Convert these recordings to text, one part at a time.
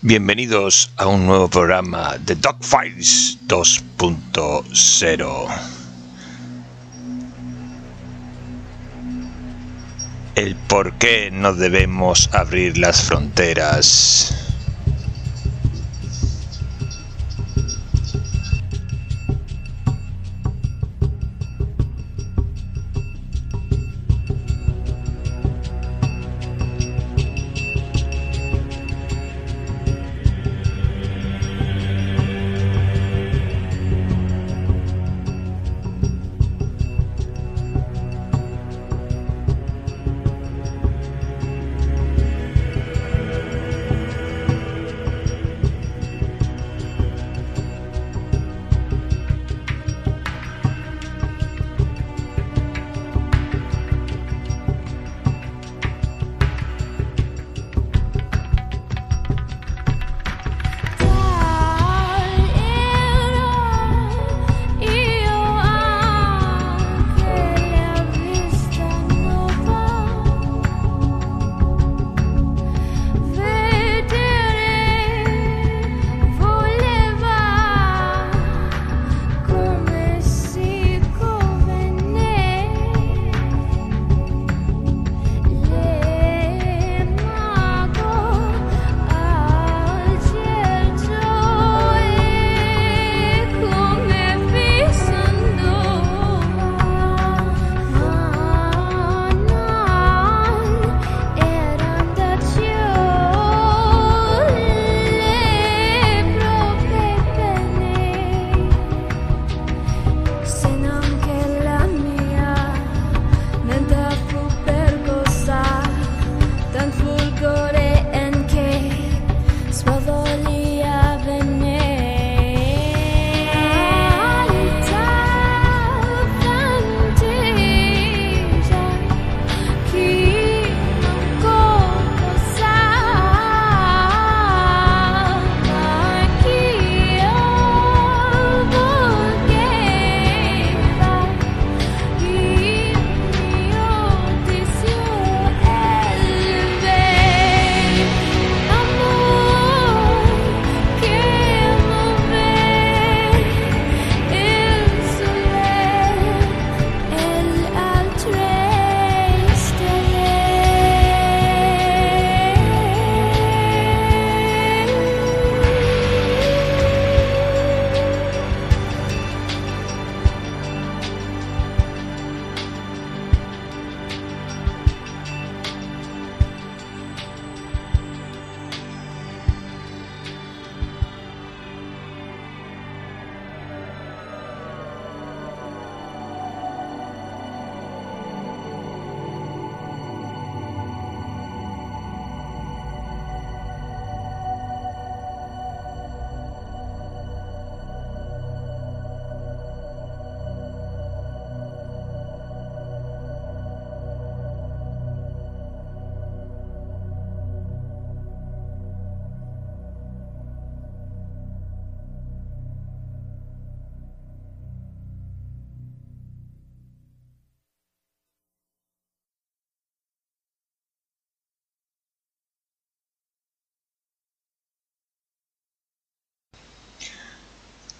Bienvenidos a un nuevo programa de Dogfiles 2.0. El por qué no debemos abrir las fronteras.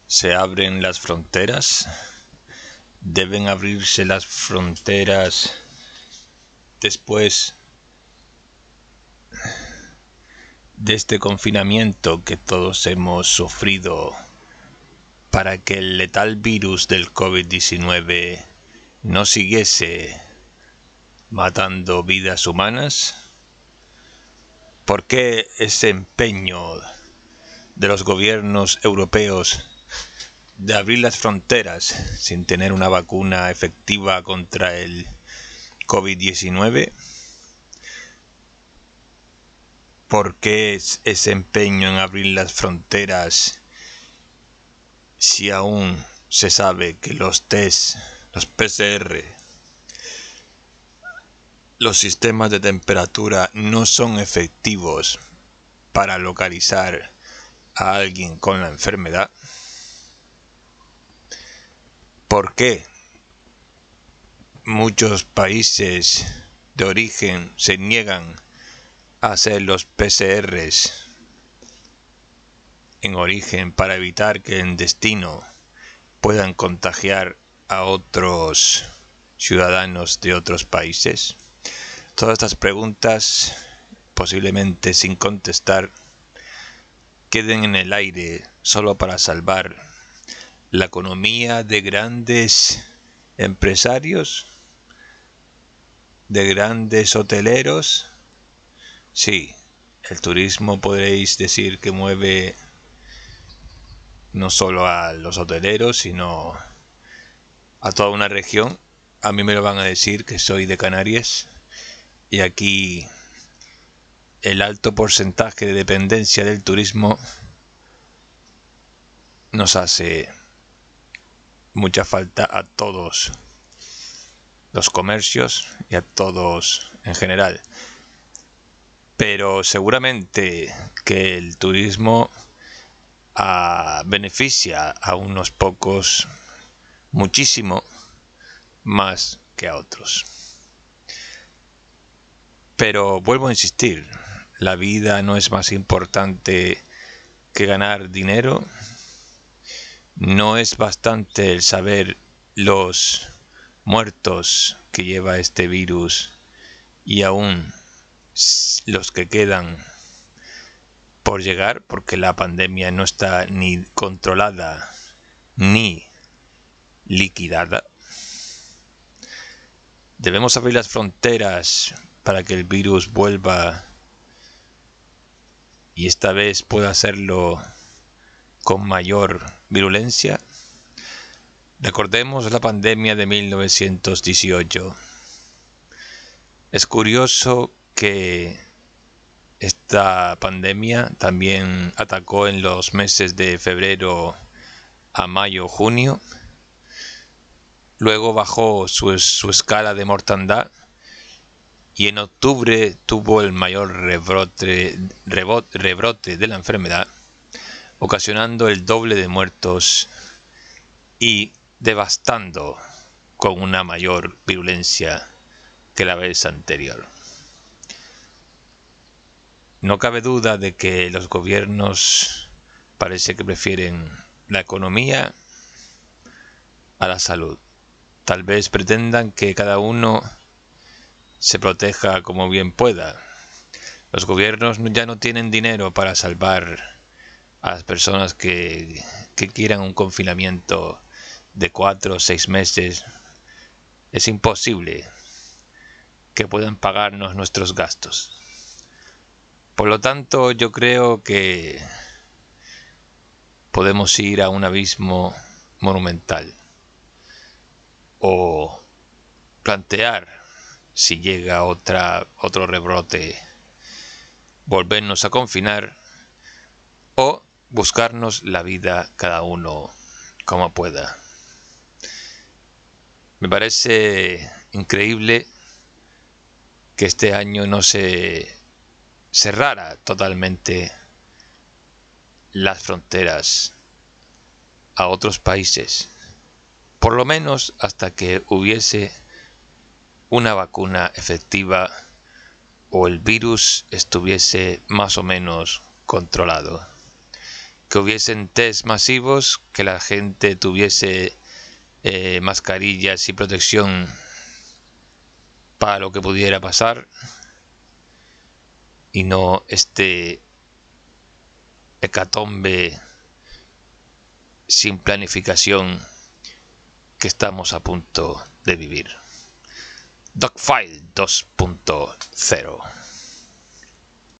Se abren las fronteras. Deben abrirse las fronteras después de este confinamiento que todos hemos sufrido para que el letal virus del COVID-19 no siguiese matando vidas humanas? ¿Por qué ese empeño de los gobiernos europeos de abrir las fronteras sin tener una vacuna efectiva contra el COVID-19? ¿Por qué ese empeño en abrir las fronteras si aún se sabe que los test, los PCR, los sistemas de temperatura no son efectivos para localizar a alguien con la enfermedad? ¿Por qué muchos países de origen se niegan a hacer los PCRs en origen para evitar que en destino puedan contagiar a otros ciudadanos de otros países? Todas estas preguntas, posiblemente sin contestar, queden en el aire solo para salvar la economía de grandes empresarios, de grandes hoteleros. Sí, el turismo podréis decir que mueve no solo a los hoteleros, sino a toda una región. A mí me lo van a decir que soy de Canarias y aquí el alto porcentaje de dependencia del turismo nos hace mucha falta a todos los comercios y a todos en general. Pero seguramente que el turismo ah, beneficia a unos pocos muchísimo más que a otros. Pero vuelvo a insistir, la vida no es más importante que ganar dinero no es bastante el saber los muertos que lleva este virus y aún los que quedan por llegar porque la pandemia no está ni controlada ni liquidada. Debemos abrir las fronteras para que el virus vuelva y esta vez pueda hacerlo con mayor virulencia? Recordemos la pandemia de 1918. Es curioso que esta pandemia también atacó en los meses de febrero a mayo, junio. Luego bajó su, escala de mortandad y en octubre tuvo el mayor rebrote, rebrote de la enfermedad ocasionando el doble de muertos y devastando con una mayor virulencia que la vez anterior. No cabe duda de que los gobiernos parece que prefieren la economía a la salud. Tal vez pretendan que cada uno se proteja como bien pueda. Los gobiernos ya no tienen dinero para salvar a las personas que, quieran un confinamiento de cuatro o seis meses, es imposible que puedan pagarnos nuestros gastos. Por lo tanto, yo creo que podemos ir a un abismo monumental o plantear si llega otra otro rebrote volvernos a confinar o buscarnos la vida cada uno como pueda. Me parece increíble que este año no se cerrara totalmente las fronteras a otros países, por lo menos hasta que hubiese una vacuna efectiva o el virus estuviese más o menos controlado que hubiesen test masivos, que la gente tuviese eh, mascarillas y protección para lo que pudiera pasar y no este hecatombe sin planificación que estamos a punto de vivir. Dogfile 2.0